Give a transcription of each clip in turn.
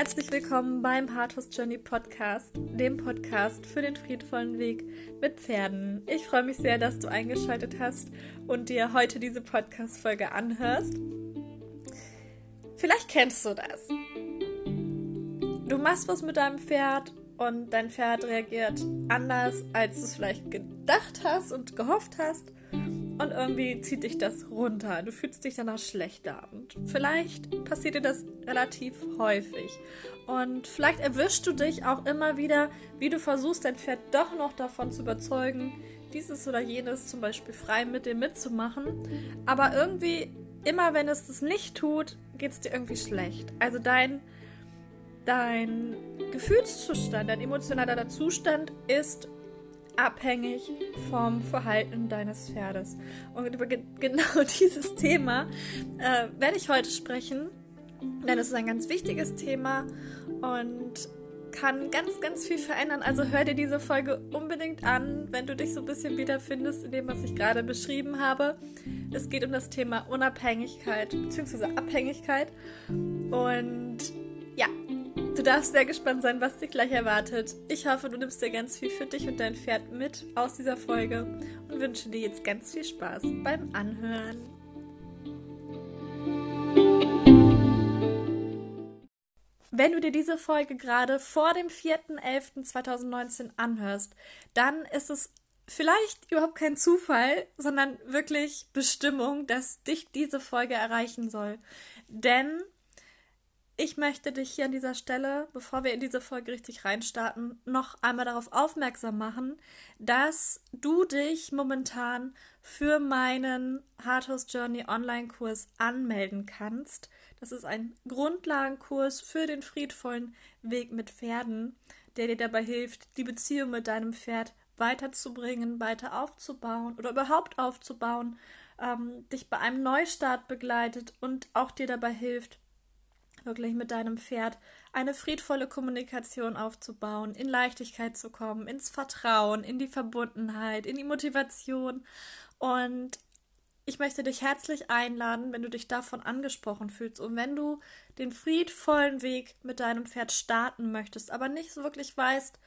herzlich willkommen beim Pathos Journey Podcast, dem Podcast für den friedvollen Weg mit Pferden. Ich freue mich sehr, dass du eingeschaltet hast und dir heute diese Podcast-Folge anhörst. Vielleicht kennst du das. Du machst was mit deinem Pferd und dein Pferd reagiert anders, als du es vielleicht gedacht hast und gehofft hast und irgendwie zieht dich das runter. Du fühlst dich danach schlechter. Und vielleicht passiert dir das relativ häufig. Und vielleicht erwischst du dich auch immer wieder, wie du versuchst, dein Pferd doch noch davon zu überzeugen, dieses oder jenes zum Beispiel frei mit dir mitzumachen. Aber irgendwie, immer wenn es das nicht tut, geht es dir irgendwie schlecht. Also dein, dein Gefühlszustand, dein emotionaler Zustand ist abhängig vom Verhalten deines Pferdes. Und über ge genau dieses Thema äh, werde ich heute sprechen, denn es ist ein ganz wichtiges Thema und kann ganz, ganz viel verändern. Also hör dir diese Folge unbedingt an, wenn du dich so ein bisschen wiederfindest in dem, was ich gerade beschrieben habe. Es geht um das Thema Unabhängigkeit bzw. Abhängigkeit. Und ja, Du darfst sehr gespannt sein, was dich gleich erwartet. Ich hoffe, du nimmst dir ganz viel für dich und dein Pferd mit aus dieser Folge und wünsche dir jetzt ganz viel Spaß beim Anhören. Wenn du dir diese Folge gerade vor dem 4.11.2019 anhörst, dann ist es vielleicht überhaupt kein Zufall, sondern wirklich Bestimmung, dass dich diese Folge erreichen soll. Denn ich möchte dich hier an dieser Stelle, bevor wir in diese Folge richtig reinstarten, noch einmal darauf aufmerksam machen, dass du dich momentan für meinen Hardhouse Journey Online-Kurs anmelden kannst. Das ist ein Grundlagenkurs für den friedvollen Weg mit Pferden, der dir dabei hilft, die Beziehung mit deinem Pferd weiterzubringen, weiter aufzubauen oder überhaupt aufzubauen, ähm, dich bei einem Neustart begleitet und auch dir dabei hilft, wirklich mit deinem Pferd eine friedvolle Kommunikation aufzubauen, in Leichtigkeit zu kommen, ins Vertrauen, in die Verbundenheit, in die Motivation. Und ich möchte dich herzlich einladen, wenn du dich davon angesprochen fühlst und wenn du den friedvollen Weg mit deinem Pferd starten möchtest, aber nicht so wirklich weißt,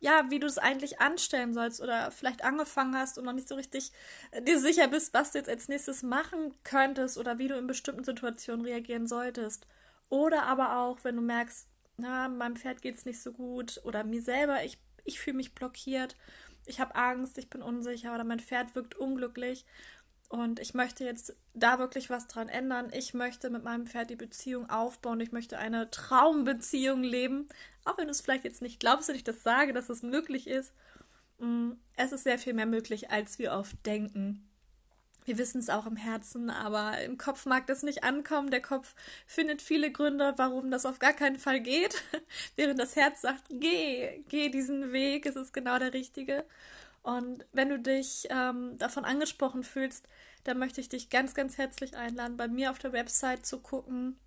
ja, wie du es eigentlich anstellen sollst oder vielleicht angefangen hast und noch nicht so richtig äh, dir sicher bist, was du jetzt als nächstes machen könntest oder wie du in bestimmten Situationen reagieren solltest oder aber auch, wenn du merkst, na, meinem Pferd geht es nicht so gut oder mir selber, ich, ich fühle mich blockiert, ich habe Angst, ich bin unsicher oder mein Pferd wirkt unglücklich und ich möchte jetzt da wirklich was dran ändern. Ich möchte mit meinem Pferd die Beziehung aufbauen. Ich möchte eine Traumbeziehung leben. Auch wenn du es vielleicht jetzt nicht glaubst, wenn ich das sage, dass es möglich ist. Mm, es ist sehr viel mehr möglich, als wir oft denken. Wir wissen es auch im Herzen, aber im Kopf mag das nicht ankommen. Der Kopf findet viele Gründe, warum das auf gar keinen Fall geht, während das Herz sagt, geh, geh diesen Weg, es ist genau der richtige. Und wenn du dich ähm, davon angesprochen fühlst, dann möchte ich dich ganz, ganz herzlich einladen, bei mir auf der Website zu gucken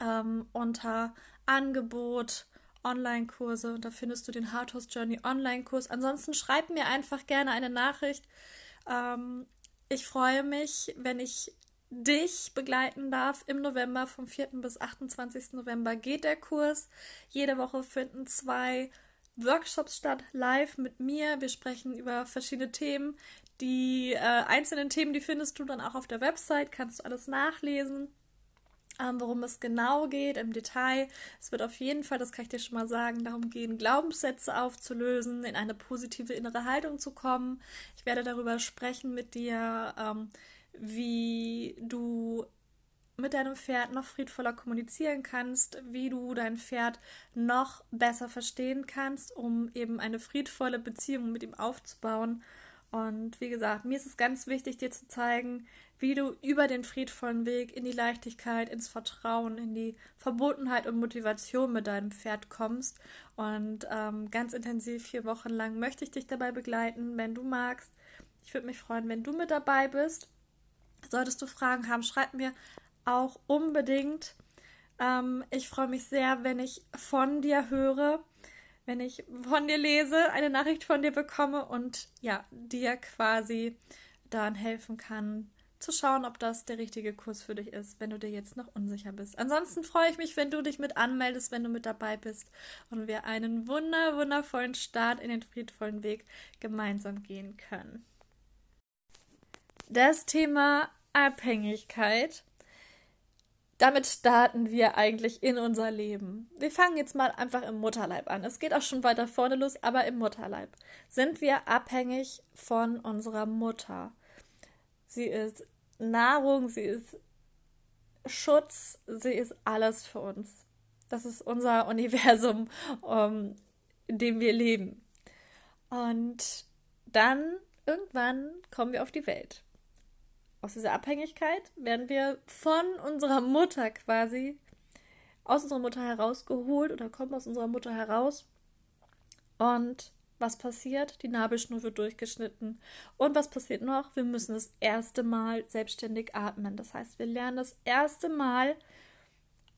ähm, unter Angebot, Online-Kurse und da findest du den Hardhouse Journey Online-Kurs. Ansonsten schreib mir einfach gerne eine Nachricht. Ähm, ich freue mich, wenn ich dich begleiten darf. Im November, vom 4. bis 28. November geht der Kurs. Jede Woche finden zwei Workshops statt, live mit mir. Wir sprechen über verschiedene Themen. Die äh, einzelnen Themen, die findest du dann auch auf der Website, kannst du alles nachlesen ähm, worum es genau geht im Detail. Es wird auf jeden Fall, das kann ich dir schon mal sagen, darum gehen, Glaubenssätze aufzulösen, in eine positive innere Haltung zu kommen. Ich werde darüber sprechen mit dir, ähm, wie du mit deinem Pferd noch friedvoller kommunizieren kannst, wie du dein Pferd noch besser verstehen kannst, um eben eine friedvolle Beziehung mit ihm aufzubauen. Und wie gesagt, mir ist es ganz wichtig, dir zu zeigen, wie du über den friedvollen Weg in die Leichtigkeit, ins Vertrauen, in die Verbundenheit und Motivation mit deinem Pferd kommst. Und ähm, ganz intensiv vier Wochen lang möchte ich dich dabei begleiten, wenn du magst. Ich würde mich freuen, wenn du mit dabei bist. Solltest du Fragen haben, schreib mir auch unbedingt. Ähm, ich freue mich sehr, wenn ich von dir höre, wenn ich von dir lese, eine Nachricht von dir bekomme und ja, dir quasi daran helfen kann, zu schauen, ob das der richtige Kurs für dich ist, wenn du dir jetzt noch unsicher bist. Ansonsten freue ich mich, wenn du dich mit anmeldest, wenn du mit dabei bist und wir einen wunder, wundervollen Start in den friedvollen Weg gemeinsam gehen können. Das Thema Abhängigkeit. Damit starten wir eigentlich in unser Leben. Wir fangen jetzt mal einfach im Mutterleib an. Es geht auch schon weiter vorne los, aber im Mutterleib sind wir abhängig von unserer Mutter. Sie ist Nahrung, sie ist Schutz, sie ist alles für uns. Das ist unser Universum, um, in dem wir leben. Und dann irgendwann kommen wir auf die Welt. Aus dieser Abhängigkeit werden wir von unserer Mutter quasi aus unserer Mutter herausgeholt oder kommen aus unserer Mutter heraus und was passiert? Die Nabelschnur wird durchgeschnitten. Und was passiert noch? Wir müssen das erste Mal selbstständig atmen. Das heißt, wir lernen das erste Mal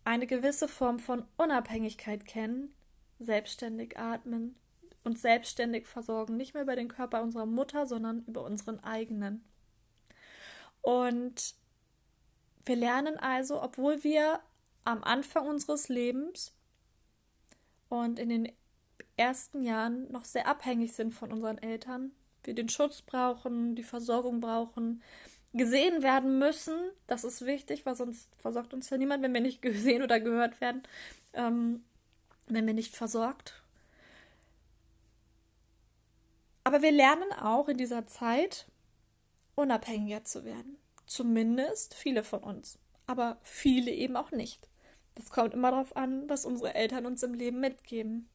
eine gewisse Form von Unabhängigkeit kennen, selbstständig atmen und selbstständig versorgen. Nicht mehr über den Körper unserer Mutter, sondern über unseren eigenen. Und wir lernen also, obwohl wir am Anfang unseres Lebens und in den ersten Jahren noch sehr abhängig sind von unseren Eltern, wir den Schutz brauchen, die Versorgung brauchen, gesehen werden müssen. Das ist wichtig, weil sonst versorgt uns ja niemand, wenn wir nicht gesehen oder gehört werden, ähm, wenn wir nicht versorgt. Aber wir lernen auch in dieser Zeit, unabhängiger zu werden. Zumindest viele von uns. Aber viele eben auch nicht. Das kommt immer darauf an, was unsere Eltern uns im Leben mitgeben.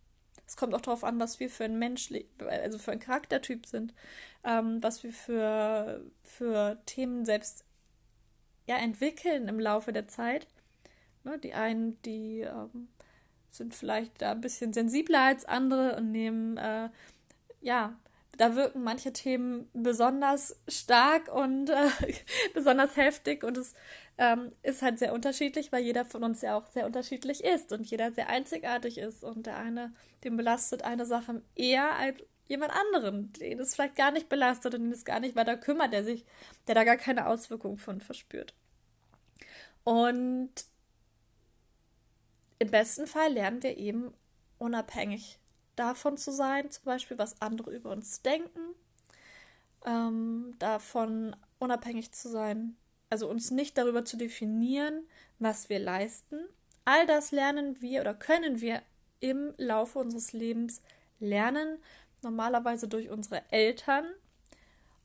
Es kommt auch darauf an, was wir für ein Mensch, also für ein Charaktertyp sind, ähm, was wir für, für Themen selbst ja, entwickeln im Laufe der Zeit. Ne, die einen, die ähm, sind vielleicht da ein bisschen sensibler als andere und nehmen, äh, ja, da wirken manche Themen besonders stark und äh, besonders heftig und es ähm, ist halt sehr unterschiedlich, weil jeder von uns ja auch sehr unterschiedlich ist und jeder sehr einzigartig ist und der eine, den belastet eine Sache eher als jemand anderen, den es vielleicht gar nicht belastet und den es gar nicht weiter kümmert, der sich, der da gar keine Auswirkungen von verspürt. Und im besten Fall lernen wir eben unabhängig davon zu sein, zum Beispiel, was andere über uns denken, ähm, davon unabhängig zu sein, also uns nicht darüber zu definieren, was wir leisten. All das lernen wir oder können wir im Laufe unseres Lebens lernen, normalerweise durch unsere Eltern.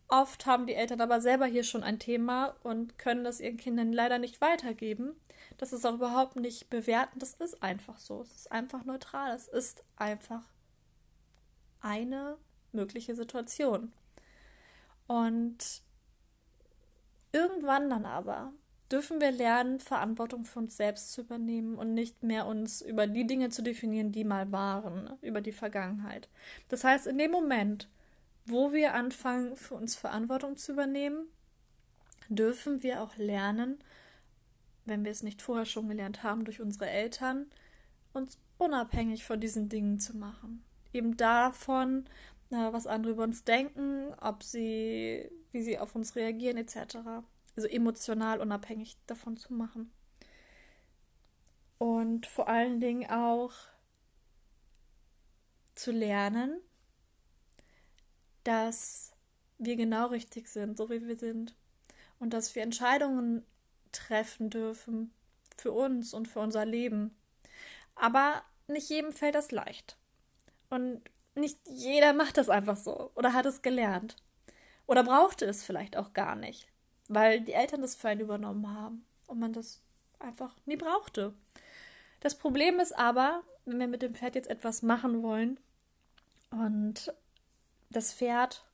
Oft haben die Eltern aber selber hier schon ein Thema und können das ihren Kindern leider nicht weitergeben. Das ist auch überhaupt nicht bewertend, das ist einfach so. Es ist einfach neutral, es ist einfach eine mögliche Situation. Und irgendwann dann aber dürfen wir lernen, Verantwortung für uns selbst zu übernehmen und nicht mehr uns über die Dinge zu definieren, die mal waren, über die Vergangenheit. Das heißt, in dem Moment, wo wir anfangen, für uns Verantwortung zu übernehmen, dürfen wir auch lernen, wenn wir es nicht vorher schon gelernt haben durch unsere Eltern, uns unabhängig von diesen Dingen zu machen eben davon, äh, was andere über uns denken, ob sie, wie sie auf uns reagieren, etc. Also emotional unabhängig davon zu machen. Und vor allen Dingen auch zu lernen, dass wir genau richtig sind, so wie wir sind. Und dass wir Entscheidungen treffen dürfen für uns und für unser Leben. Aber nicht jedem fällt das leicht. Und nicht jeder macht das einfach so oder hat es gelernt. Oder brauchte es vielleicht auch gar nicht, weil die Eltern das für einen übernommen haben und man das einfach nie brauchte. Das Problem ist aber, wenn wir mit dem Pferd jetzt etwas machen wollen und das Pferd,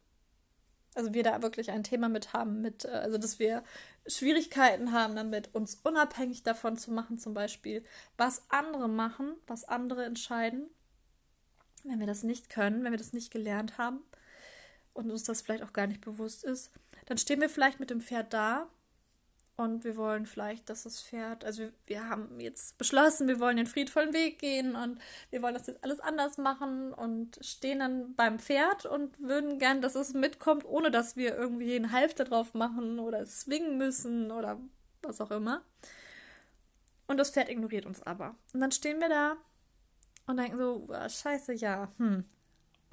also wir da wirklich ein Thema mit haben, mit, äh, also dass wir Schwierigkeiten haben damit, uns unabhängig davon zu machen, zum Beispiel, was andere machen, was andere entscheiden, wenn wir das nicht können, wenn wir das nicht gelernt haben und uns das vielleicht auch gar nicht bewusst ist, dann stehen wir vielleicht mit dem Pferd da und wir wollen vielleicht, dass das Pferd, also wir, wir, haben jetzt beschlossen, wir wollen den friedvollen Weg gehen und wir wollen das jetzt alles anders machen und stehen dann beim Pferd und würden gern, dass es mitkommt, ohne dass wir irgendwie einen Halfter drauf machen oder es zwingen müssen oder was auch immer. Und das Pferd ignoriert uns aber. Und dann stehen wir da und denken so, scheiße, ja, hm,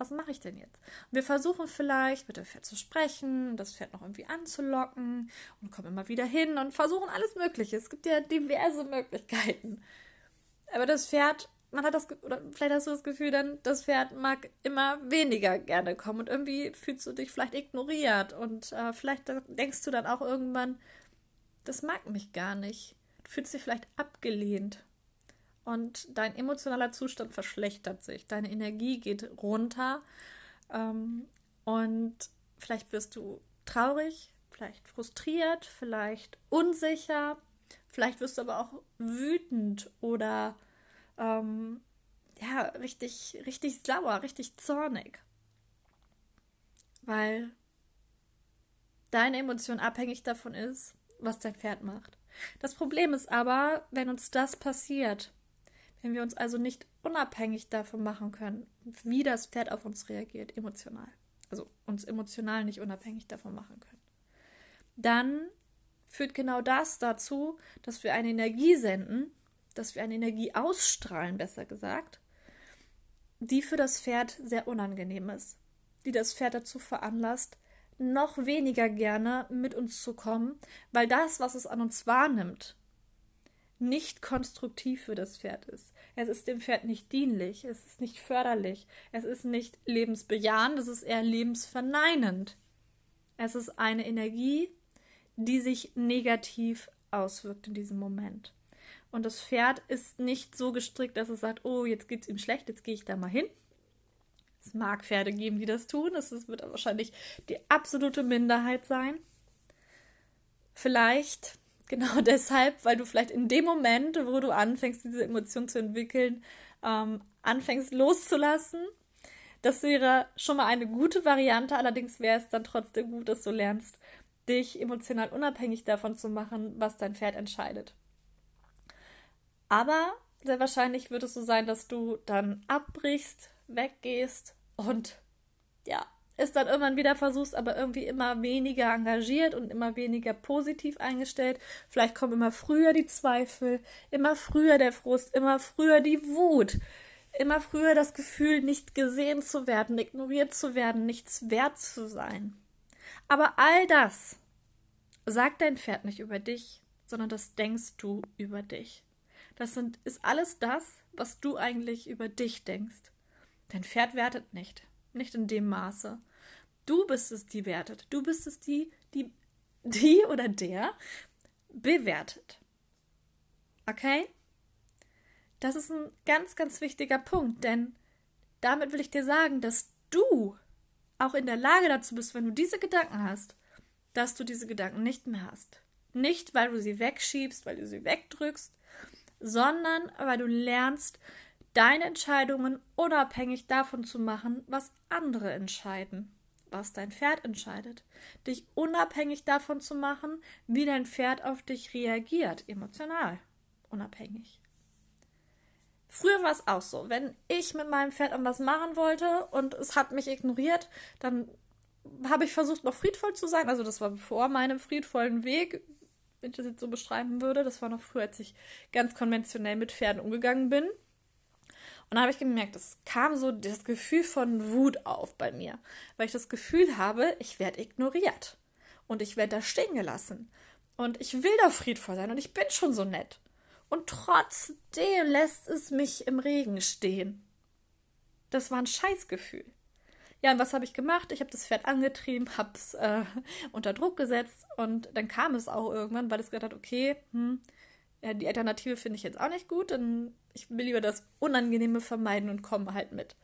was mache ich denn jetzt? Und wir versuchen vielleicht mit dem Pferd zu sprechen, das Pferd noch irgendwie anzulocken und kommen immer wieder hin und versuchen alles Mögliche. Es gibt ja diverse Möglichkeiten. Aber das Pferd, man hat das, oder vielleicht hast du das Gefühl, dann das Pferd mag immer weniger gerne kommen und irgendwie fühlst du dich vielleicht ignoriert und äh, vielleicht denkst du dann auch irgendwann, das mag mich gar nicht. Du fühlst dich vielleicht abgelehnt und dein emotionaler Zustand verschlechtert sich. Deine Energie geht runter ähm, und vielleicht wirst du traurig, vielleicht frustriert, vielleicht unsicher, vielleicht wirst du aber auch wütend oder ähm, ja, richtig, richtig sauer, richtig zornig. Weil deine Emotion abhängig davon ist, was dein Pferd macht. Das Problem ist aber, wenn uns das passiert, wenn wir uns also nicht unabhängig davon machen können, wie das Pferd auf uns reagiert, emotional, also uns emotional nicht unabhängig davon machen können, dann führt genau das dazu, dass wir eine Energie senden, dass wir eine Energie ausstrahlen, besser gesagt, die für das Pferd sehr unangenehm ist, die das Pferd dazu veranlasst, noch weniger gerne mit uns zu kommen, weil das, was es an uns wahrnimmt, nicht konstruktiv für das Pferd ist. Es ist dem Pferd nicht dienlich, es ist nicht förderlich, es ist nicht lebensbejahend, es ist eher lebensverneinend. Es ist eine Energie, die sich negativ auswirkt in diesem Moment. Und das Pferd ist nicht so gestrickt, dass es sagt, oh, jetzt geht es ihm schlecht, jetzt gehe ich da mal hin. Es mag Pferde geben, die das tun. Es wird wahrscheinlich die absolute Minderheit sein. Vielleicht Genau deshalb, weil du vielleicht in dem Moment, wo du anfängst, diese Emotion zu entwickeln, ähm, anfängst loszulassen. Das wäre schon mal eine gute Variante, allerdings wäre es dann trotzdem gut, dass du lernst, dich emotional unabhängig davon zu machen, was dein Pferd entscheidet. Aber sehr wahrscheinlich wird es so sein, dass du dann abbrichst, weggehst und ja, es dann irgendwann wieder versuchst, aber irgendwie immer weniger engagiert und immer weniger positiv eingestellt. Vielleicht kommen immer früher die Zweifel, immer früher der Frust, immer früher die Wut, immer früher das Gefühl, nicht gesehen zu werden, ignoriert zu werden, nichts wert zu sein. Aber all das sagt dein Pferd nicht über dich, sondern das denkst du über dich. Das sind, ist alles das, was du eigentlich über dich denkst. Dein Pferd wertet nicht, nicht in dem Maße. Du bist es, die wertet. Du bist es, die, die, die oder der bewertet. Okay? Das ist ein ganz, ganz wichtiger Punkt, denn damit will ich dir sagen, dass du auch in der Lage dazu bist, wenn du diese Gedanken hast, dass du diese Gedanken nicht mehr hast. Nicht, weil du sie wegschiebst, weil du sie wegdrückst, sondern weil du lernst, deine Entscheidungen unabhängig davon zu machen, was andere entscheiden was dein Pferd entscheidet. Dich unabhängig davon zu machen, wie dein Pferd auf dich reagiert, emotional unabhängig. Früher war es auch so, wenn ich mit meinem Pferd irgendwas machen wollte und es hat mich ignoriert, dann habe ich versucht, noch friedvoll zu sein. Also das war vor meinem friedvollen Weg, wenn ich das jetzt so beschreiben würde. Das war noch früher, als ich ganz konventionell mit Pferden umgegangen bin. Und da habe ich gemerkt, es kam so das Gefühl von Wut auf bei mir, weil ich das Gefühl habe, ich werde ignoriert und ich werde da stehen gelassen und ich will da friedvoll sein und ich bin schon so nett. Und trotzdem lässt es mich im Regen stehen. Das war ein Scheißgefühl. Ja, und was habe ich gemacht? Ich habe das Pferd angetrieben, habe es äh, unter Druck gesetzt und dann kam es auch irgendwann, weil es gesagt hat, okay, hm, ja, die Alternative finde ich jetzt auch nicht gut, dann ich will lieber das Unangenehme vermeiden und komme halt mit.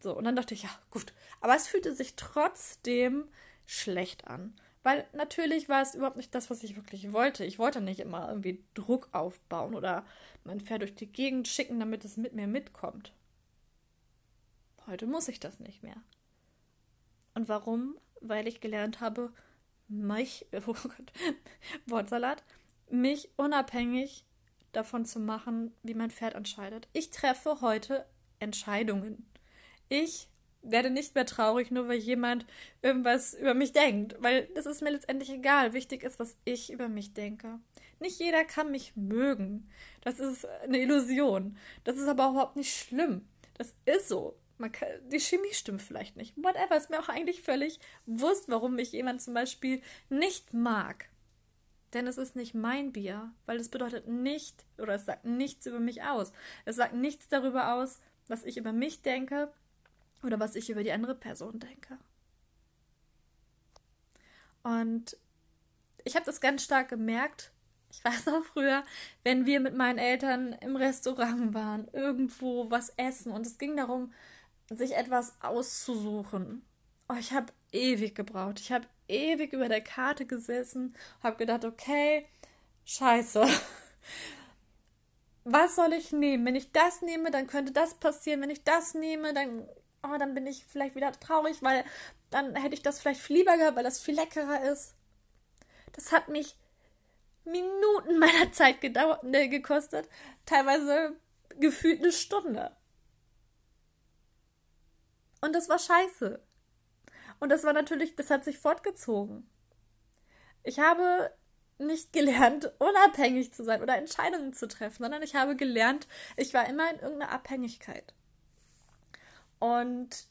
So, und dann dachte ich, ja, gut. Aber es fühlte sich trotzdem schlecht an. Weil natürlich war es überhaupt nicht das, was ich wirklich wollte. Ich wollte nicht immer irgendwie Druck aufbauen oder mein Pferd durch die Gegend schicken, damit es mit mir mitkommt. Heute muss ich das nicht mehr. Und warum? Weil ich gelernt habe, mich, oh Gott, Wortsalat, mich unabhängig davon zu machen, wie mein Pferd entscheidet. Ich treffe heute Entscheidungen. Ich werde nicht mehr traurig, nur weil jemand irgendwas über mich denkt, weil das ist mir letztendlich egal. Wichtig ist, was ich über mich denke. Nicht jeder kann mich mögen. Das ist eine Illusion. Das ist aber überhaupt nicht schlimm. Das ist so. Kann, die Chemie stimmt vielleicht nicht. Whatever, ist mir auch eigentlich völlig wurscht, warum mich jemand zum Beispiel nicht mag. Denn es ist nicht mein Bier, weil es bedeutet nicht oder es sagt nichts über mich aus. Es sagt nichts darüber aus, was ich über mich denke oder was ich über die andere Person denke. Und ich habe das ganz stark gemerkt. Ich weiß auch früher, wenn wir mit meinen Eltern im Restaurant waren, irgendwo was essen und es ging darum, sich etwas auszusuchen. Oh, ich habe ewig gebraucht. Ich habe ewig über der Karte gesessen, habe gedacht, okay, scheiße. Was soll ich nehmen? Wenn ich das nehme, dann könnte das passieren. Wenn ich das nehme, dann, oh, dann bin ich vielleicht wieder traurig, weil dann hätte ich das vielleicht viel lieber gehabt, weil das viel leckerer ist. Das hat mich Minuten meiner Zeit gedauert, ne, gekostet, teilweise gefühlt eine Stunde. Und das war scheiße. Und das war natürlich, das hat sich fortgezogen. Ich habe nicht gelernt, unabhängig zu sein oder Entscheidungen zu treffen, sondern ich habe gelernt, ich war immer in irgendeiner Abhängigkeit. Und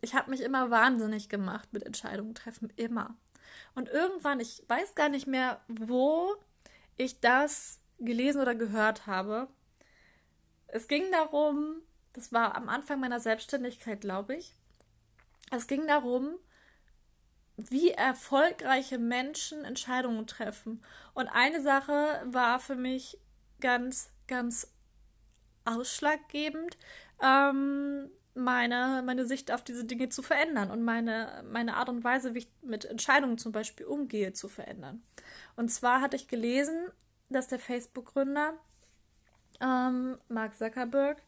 ich habe mich immer wahnsinnig gemacht mit Entscheidungen treffen, immer. Und irgendwann, ich weiß gar nicht mehr, wo ich das gelesen oder gehört habe. Es ging darum, das war am Anfang meiner Selbstständigkeit, glaube ich. Es ging darum, wie erfolgreiche Menschen Entscheidungen treffen. Und eine Sache war für mich ganz, ganz ausschlaggebend, ähm, meine, meine Sicht auf diese Dinge zu verändern und meine, meine Art und Weise, wie ich mit Entscheidungen zum Beispiel umgehe, zu verändern. Und zwar hatte ich gelesen, dass der Facebook-Gründer ähm, Mark Zuckerberg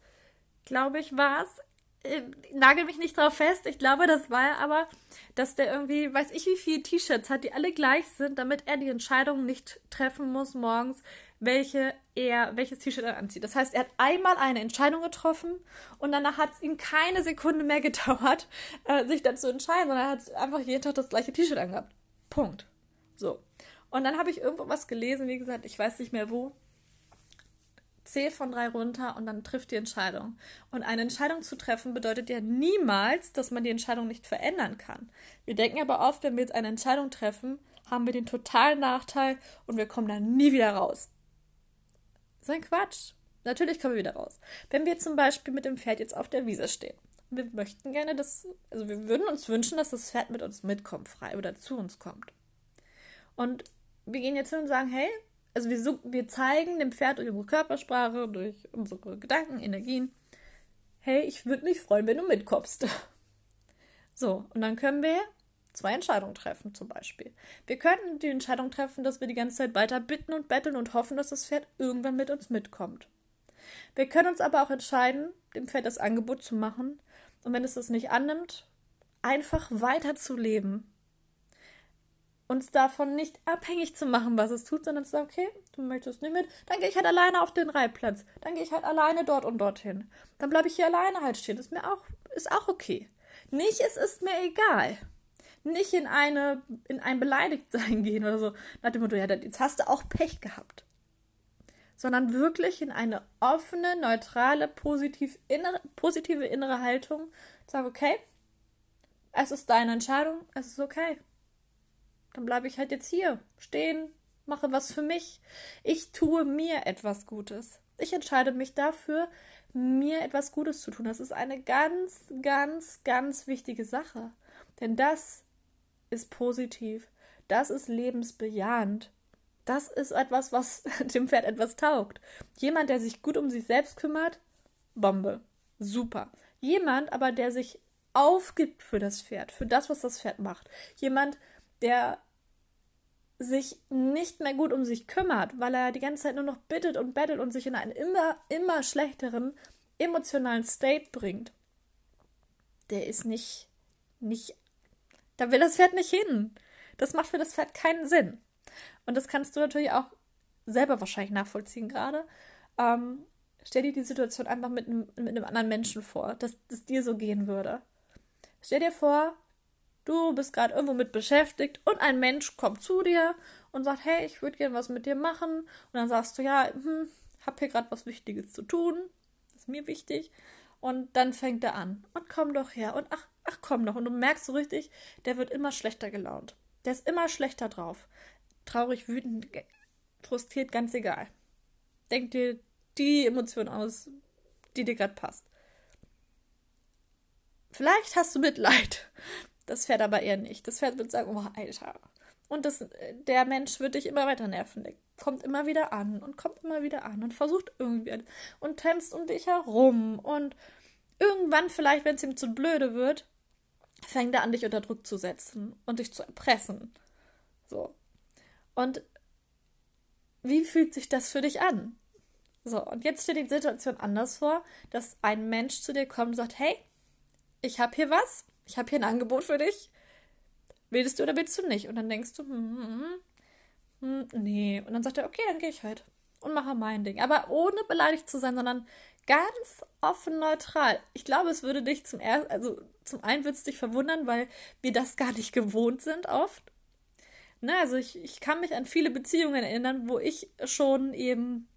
glaube ich, war es. Äh, nagel mich nicht drauf fest, ich glaube, das war er aber, dass der irgendwie, weiß ich wie viele T-Shirts hat, die alle gleich sind, damit er die Entscheidung nicht treffen muss morgens, welche er, welches T-Shirt er anzieht. Das heißt, er hat einmal eine Entscheidung getroffen und danach hat es ihm keine Sekunde mehr gedauert, äh, sich dazu entscheiden, sondern er hat einfach jeden Tag das gleiche T-Shirt angehabt. Punkt. So. Und dann habe ich irgendwo was gelesen, wie gesagt, ich weiß nicht mehr wo, zählt von drei runter und dann trifft die Entscheidung. Und eine Entscheidung zu treffen bedeutet ja niemals, dass man die Entscheidung nicht verändern kann. Wir denken aber oft, wenn wir jetzt eine Entscheidung treffen, haben wir den totalen Nachteil und wir kommen da nie wieder raus. So ein Quatsch. Natürlich kommen wir wieder raus. Wenn wir zum Beispiel mit dem Pferd jetzt auf der Wiese stehen wir möchten gerne, dass, also wir würden uns wünschen, dass das Pferd mit uns mitkommt, frei oder zu uns kommt. Und wir gehen jetzt hin und sagen, hey, also wir, wir zeigen dem Pferd durch unsere Körpersprache, durch unsere Gedanken, Energien, hey, ich würde mich freuen, wenn du mitkommst. So, und dann können wir zwei Entscheidungen treffen, zum Beispiel. Wir könnten die Entscheidung treffen, dass wir die ganze Zeit weiter bitten und betteln und hoffen, dass das Pferd irgendwann mit uns mitkommt. Wir können uns aber auch entscheiden, dem Pferd das Angebot zu machen und wenn es das nicht annimmt, einfach weiterzuleben uns davon nicht abhängig zu machen, was es tut, sondern zu sagen, okay, du möchtest nicht mit, dann gehe ich halt alleine auf den Reitplatz. Dann gehe ich halt alleine dort und dorthin. Dann bleibe ich hier alleine halt stehen. Ist mir auch, ist auch okay. Nicht, es ist mir egal. Nicht in eine, in ein Beleidigtsein gehen oder so, nach dem Motto, ja, jetzt hast du auch Pech gehabt. Sondern wirklich in eine offene, neutrale, positiv innere, positive innere Haltung. Sag, okay, es ist deine Entscheidung, es ist okay dann bleibe ich halt jetzt hier stehen, mache was für mich. Ich tue mir etwas Gutes. Ich entscheide mich dafür, mir etwas Gutes zu tun. Das ist eine ganz, ganz, ganz wichtige Sache. Denn das ist positiv. Das ist lebensbejahend. Das ist etwas, was dem Pferd etwas taugt. Jemand, der sich gut um sich selbst kümmert, Bombe. Super. Jemand aber, der sich aufgibt für das Pferd, für das, was das Pferd macht. Jemand, der sich nicht mehr gut um sich kümmert, weil er die ganze Zeit nur noch bittet und bettelt und sich in einen immer, immer schlechteren emotionalen State bringt, der ist nicht, nicht, Da will das Pferd nicht hin. Das macht für das Pferd keinen Sinn. Und das kannst du natürlich auch selber wahrscheinlich nachvollziehen gerade. Ähm, stell dir die Situation einfach mit einem, mit einem anderen Menschen vor, dass es dir so gehen würde. Stell dir vor, du bist gerade irgendwo mit beschäftigt und ein Mensch kommt zu dir und sagt, hey, ich würde gerne was mit dir machen. Und dann sagst du, ja, hm, hab hier gerade was Wichtiges zu tun. Ist mir wichtig. Und dann fängt er an. Und komm doch her. Und ach, ach komm doch. Und du merkst so richtig, der wird immer schlechter gelaunt. Der ist immer schlechter drauf. Traurig, wütend, frustriert, ganz egal. Denk dir die Emotion aus, die dir gerade passt. Vielleicht hast du Mitleid. Das Pferd aber eher nicht. Das Pferd wird sagen, oh, Alter. Und das, der Mensch wird dich immer weiter nerven. Der kommt immer wieder an und kommt immer wieder an und versucht irgendwie und tänzt um dich herum. Und irgendwann, vielleicht, wenn es ihm zu blöde wird, fängt er an, dich unter Druck zu setzen und dich zu erpressen. So. Und wie fühlt sich das für dich an? So, und jetzt steht die Situation anders vor, dass ein Mensch zu dir kommt und sagt, hey, ich habe hier was, ich habe hier ein Angebot für dich. Willst du oder willst du nicht? Und dann denkst du, hm, hm, hm, nee. Und dann sagt er, okay, dann gehe ich halt und mache mein Ding. Aber ohne beleidigt zu sein, sondern ganz offen neutral. Ich glaube, es würde dich zum ersten, also zum einen würde es dich verwundern, weil wir das gar nicht gewohnt sind oft. Ne, also ich, ich kann mich an viele Beziehungen erinnern, wo ich schon eben,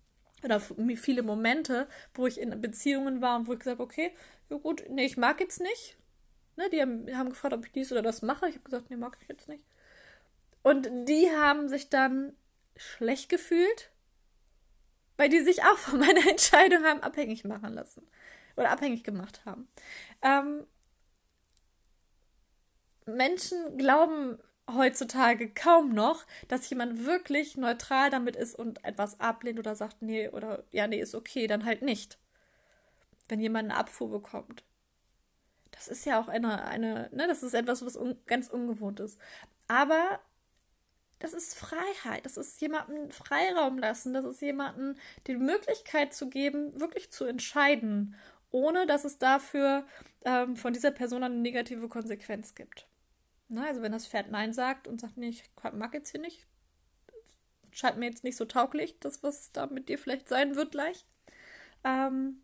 oder viele Momente, wo ich in Beziehungen war und wo ich gesagt habe, okay, ja gut, nee, ich mag jetzt nicht. Ne, die haben, haben gefragt, ob ich dies oder das mache. Ich habe gesagt, nee, mag ich jetzt nicht. Und die haben sich dann schlecht gefühlt, weil die sich auch von meiner Entscheidung haben abhängig machen lassen. Oder abhängig gemacht haben. Ähm, Menschen glauben heutzutage kaum noch, dass jemand wirklich neutral damit ist und etwas ablehnt oder sagt, nee, oder ja, nee, ist okay, dann halt nicht. Wenn jemand eine Abfuhr bekommt. Das ist ja auch eine, eine, ne, das ist etwas, was un ganz ungewohnt ist. Aber das ist Freiheit. Das ist jemandem Freiraum lassen. Das ist jemandem die Möglichkeit zu geben, wirklich zu entscheiden, ohne dass es dafür ähm, von dieser Person eine negative Konsequenz gibt. Na, also wenn das Pferd Nein sagt und sagt, nee, ich mag jetzt hier nicht, scheint mir jetzt nicht so tauglich, das, was da mit dir vielleicht sein wird gleich. Ähm,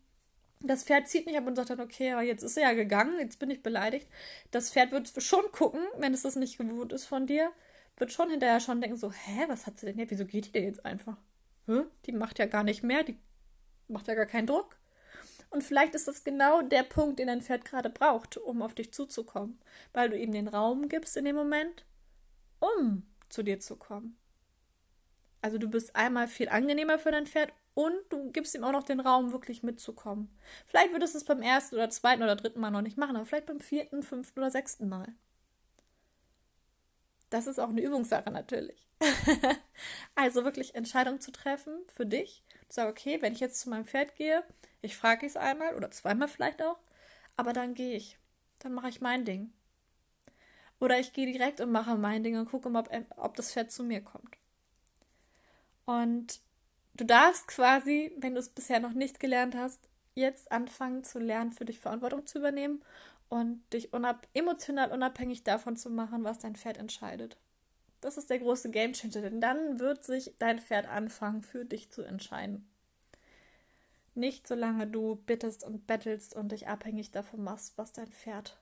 das Pferd zieht nicht ab und sagt dann, okay, aber jetzt ist er ja gegangen, jetzt bin ich beleidigt. Das Pferd wird schon gucken, wenn es das nicht gewohnt ist von dir, wird schon hinterher schon denken, so, hä, was hat sie denn hier? Wieso geht die denn jetzt einfach? Hä? Die macht ja gar nicht mehr, die macht ja gar keinen Druck. Und vielleicht ist das genau der Punkt, den dein Pferd gerade braucht, um auf dich zuzukommen, weil du ihm den Raum gibst in dem Moment, um zu dir zu kommen. Also du bist einmal viel angenehmer für dein Pferd und du gibst ihm auch noch den Raum, wirklich mitzukommen. Vielleicht würdest du es beim ersten oder zweiten oder dritten Mal noch nicht machen, aber vielleicht beim vierten, fünften oder sechsten Mal. Das ist auch eine Übungssache natürlich. also wirklich Entscheidungen zu treffen für dich. Zu sagen, okay, wenn ich jetzt zu meinem Pferd gehe, ich frage es einmal oder zweimal vielleicht auch, aber dann gehe ich. Dann mache ich mein Ding. Oder ich gehe direkt und mache mein Ding und gucke mal, ob, ob das Pferd zu mir kommt. Und du darfst quasi, wenn du es bisher noch nicht gelernt hast, jetzt anfangen zu lernen, für dich Verantwortung zu übernehmen und dich unab emotional unabhängig davon zu machen, was dein Pferd entscheidet. Das ist der große Gamechanger, denn dann wird sich dein Pferd anfangen, für dich zu entscheiden. Nicht solange du bittest und bettelst und dich abhängig davon machst, was dein Pferd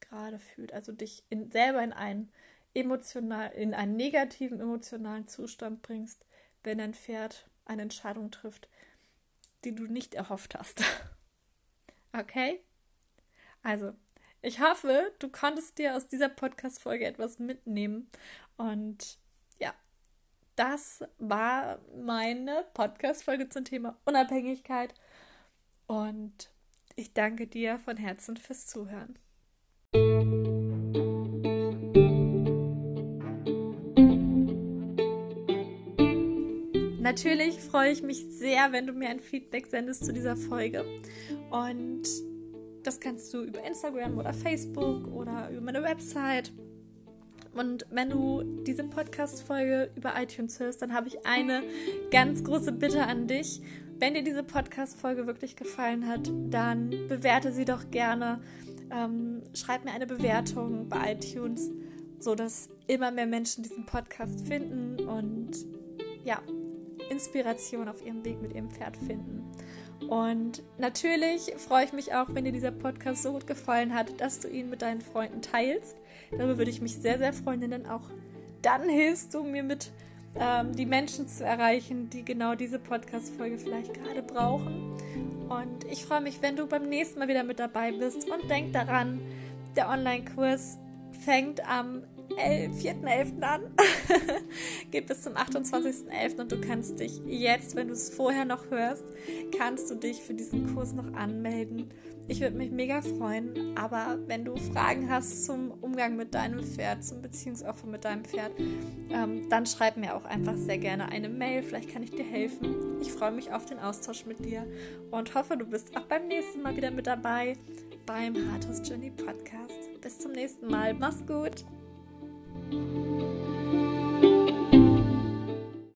gerade fühlt. Also dich in, selber in einen emotional, in einen negativen emotionalen Zustand bringst, wenn dein Pferd eine Entscheidung trifft, die du nicht erhofft hast. okay? Also, ich hoffe, du konntest dir aus dieser Podcast-Folge etwas mitnehmen und das war meine Podcast-Folge zum Thema Unabhängigkeit. Und ich danke dir von Herzen fürs Zuhören. Natürlich freue ich mich sehr, wenn du mir ein Feedback sendest zu dieser Folge. Und das kannst du über Instagram oder Facebook oder über meine Website und wenn du diese Podcast-Folge über iTunes hörst, dann habe ich eine ganz große Bitte an dich. Wenn dir diese Podcast-Folge wirklich gefallen hat, dann bewerte sie doch gerne Ähm, schreib mir eine Bewertung bei iTunes, sodass immer mehr Menschen diesen Podcast finden und ja, Inspiration auf ihrem Weg mit ihrem Pferd finden. Und natürlich freue ich mich auch, wenn dir dieser Podcast so gut gefallen hat, dass du ihn mit deinen Freunden teilst. Darüber würde ich mich sehr, sehr freuen, denn auch dann hilfst du mir mit, ähm, die Menschen zu erreichen, die genau diese Podcast-Folge vielleicht gerade brauchen. Und ich freue mich, wenn du beim nächsten Mal wieder mit dabei bist und denk daran, der Online-Kurs fängt am 4.11. an. Geht bis zum 28.11. und du kannst dich jetzt, wenn du es vorher noch hörst, kannst du dich für diesen Kurs noch anmelden. Ich würde mich mega freuen, aber wenn du Fragen hast zum Umgang mit deinem Pferd, zum Beziehungsopfer mit deinem Pferd, ähm, dann schreib mir auch einfach sehr gerne eine Mail. Vielleicht kann ich dir helfen. Ich freue mich auf den Austausch mit dir und hoffe, du bist auch beim nächsten Mal wieder mit dabei beim Hartos Journey Podcast. Bis zum nächsten Mal. Mach's gut. Música